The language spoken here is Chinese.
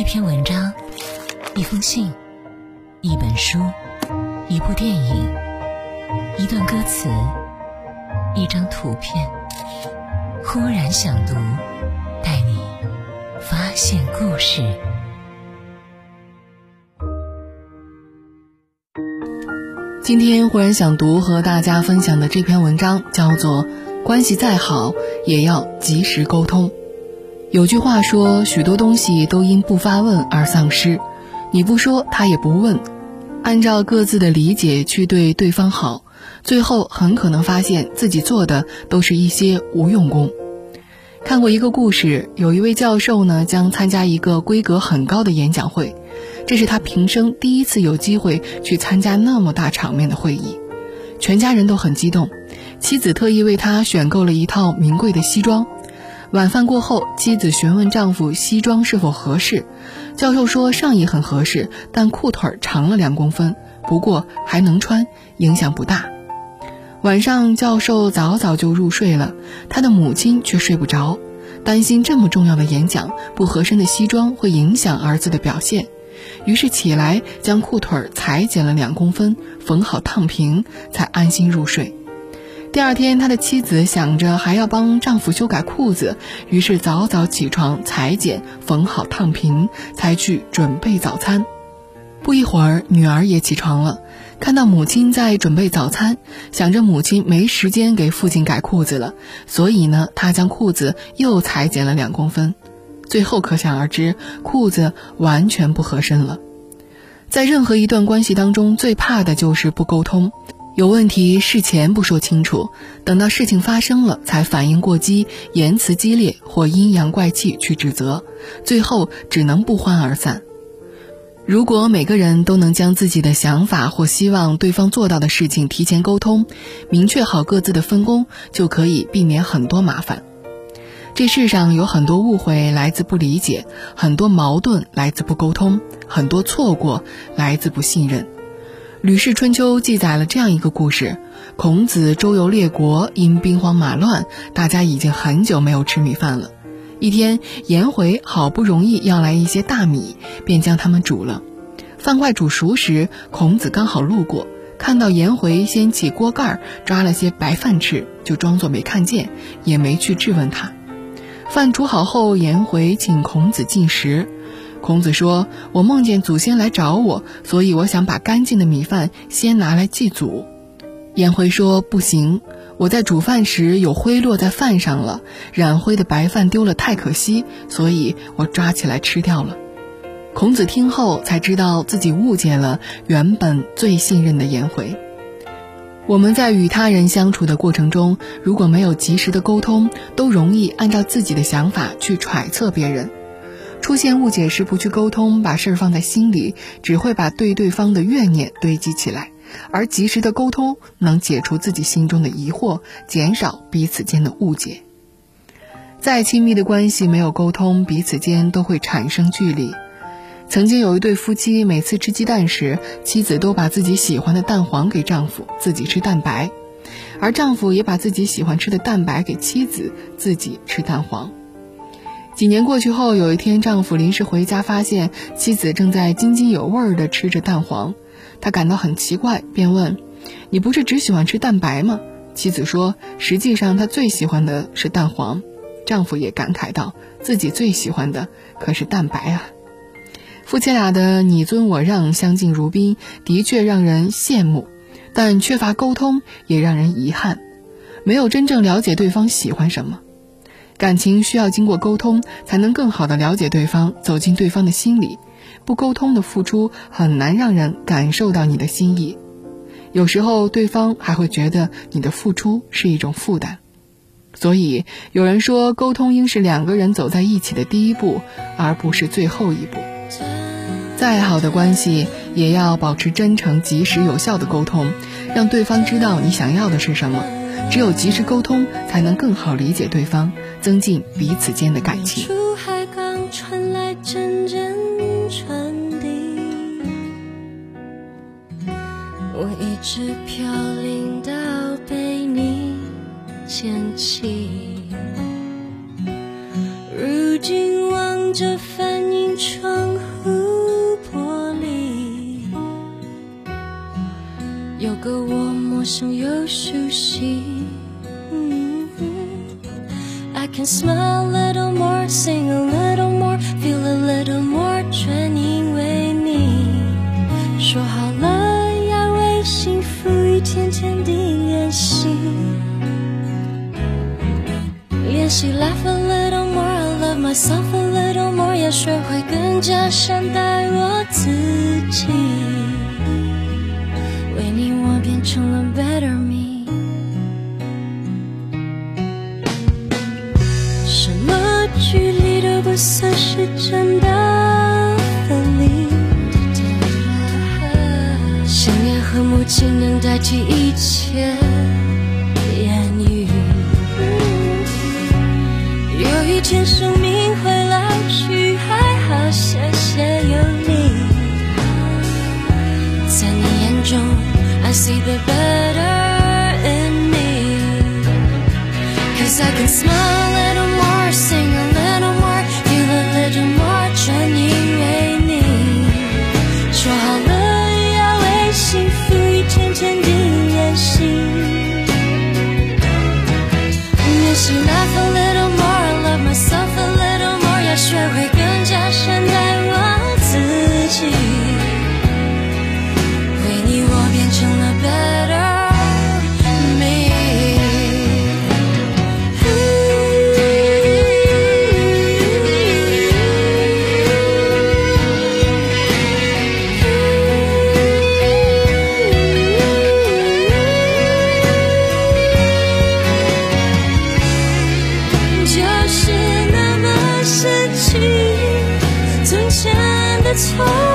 一篇文章，一封信，一本书，一部电影，一段歌词，一张图片。忽然想读，带你发现故事。今天忽然想读和大家分享的这篇文章叫做《关系再好也要及时沟通》。有句话说，许多东西都因不发问而丧失。你不说，他也不问。按照各自的理解去对对方好，最后很可能发现自己做的都是一些无用功。看过一个故事，有一位教授呢，将参加一个规格很高的演讲会，这是他平生第一次有机会去参加那么大场面的会议，全家人都很激动，妻子特意为他选购了一套名贵的西装。晚饭过后，妻子询问丈夫西装是否合适，教授说上衣很合适，但裤腿长了两公分，不过还能穿，影响不大。晚上教授早早就入睡了，他的母亲却睡不着，担心这么重要的演讲不合身的西装会影响儿子的表现，于是起来将裤腿裁剪了两公分，缝好烫平，才安心入睡。第二天，他的妻子想着还要帮丈夫修改裤子，于是早早起床裁剪、缝好、烫平，才去准备早餐。不一会儿，女儿也起床了，看到母亲在准备早餐，想着母亲没时间给父亲改裤子了，所以呢，她将裤子又裁剪了两公分。最后可想而知，裤子完全不合身了。在任何一段关系当中，最怕的就是不沟通。有问题事前不说清楚，等到事情发生了才反应过激、言辞激烈或阴阳怪气去指责，最后只能不欢而散。如果每个人都能将自己的想法或希望对方做到的事情提前沟通，明确好各自的分工，就可以避免很多麻烦。这世上有很多误会来自不理解，很多矛盾来自不沟通，很多错过来自不信任。《吕氏春秋》记载了这样一个故事：孔子周游列国，因兵荒马乱，大家已经很久没有吃米饭了。一天，颜回好不容易要来一些大米，便将它们煮了。饭快煮熟时，孔子刚好路过，看到颜回掀起锅盖抓了些白饭吃，就装作没看见，也没去质问他。饭煮好后，颜回请孔子进食。孔子说：“我梦见祖先来找我，所以我想把干净的米饭先拿来祭祖。”颜回说：“不行，我在煮饭时有灰落在饭上了，染灰的白饭丢了太可惜，所以我抓起来吃掉了。”孔子听后才知道自己误解了原本最信任的颜回。我们在与他人相处的过程中，如果没有及时的沟通，都容易按照自己的想法去揣测别人。出现误解时不去沟通，把事儿放在心里，只会把对对方的怨念堆积起来。而及时的沟通能解除自己心中的疑惑，减少彼此间的误解。再亲密的关系没有沟通，彼此间都会产生距离。曾经有一对夫妻，每次吃鸡蛋时，妻子都把自己喜欢的蛋黄给丈夫，自己吃蛋白；而丈夫也把自己喜欢吃的蛋白给妻子，自己吃蛋黄。几年过去后，有一天，丈夫临时回家，发现妻子正在津津有味地吃着蛋黄，他感到很奇怪，便问：“你不是只喜欢吃蛋白吗？”妻子说：“实际上，她最喜欢的是蛋黄。”丈夫也感慨道：“自己最喜欢的可是蛋白啊！”夫妻俩的你尊我让、相敬如宾，的确让人羡慕，但缺乏沟通也让人遗憾，没有真正了解对方喜欢什么。感情需要经过沟通，才能更好的了解对方，走进对方的心里。不沟通的付出很难让人感受到你的心意，有时候对方还会觉得你的付出是一种负担。所以有人说，沟通应是两个人走在一起的第一步，而不是最后一步。再好的关系，也要保持真诚、及时、有效的沟通，让对方知道你想要的是什么。只有及时沟通，才能更好理解对方。增进彼此间的感情，出海港传来阵阵传递。我一直飘零到被你捡起，如今望着反应窗户玻璃，有个我陌生又熟悉。can smile a little more, sing a little more, feel a little more，全因为你。说好了要为幸福一天天地练习，练习 laugh a little more, I love myself a little more，要学会更加善待我自己。为你，我变成了 better me。 算是真的分离。想念和母亲能代替一切言语。有一天生命会老去，还好谢谢有你。在你眼中，I see the better in me。Cause I can smile a little more, sing 练习的错，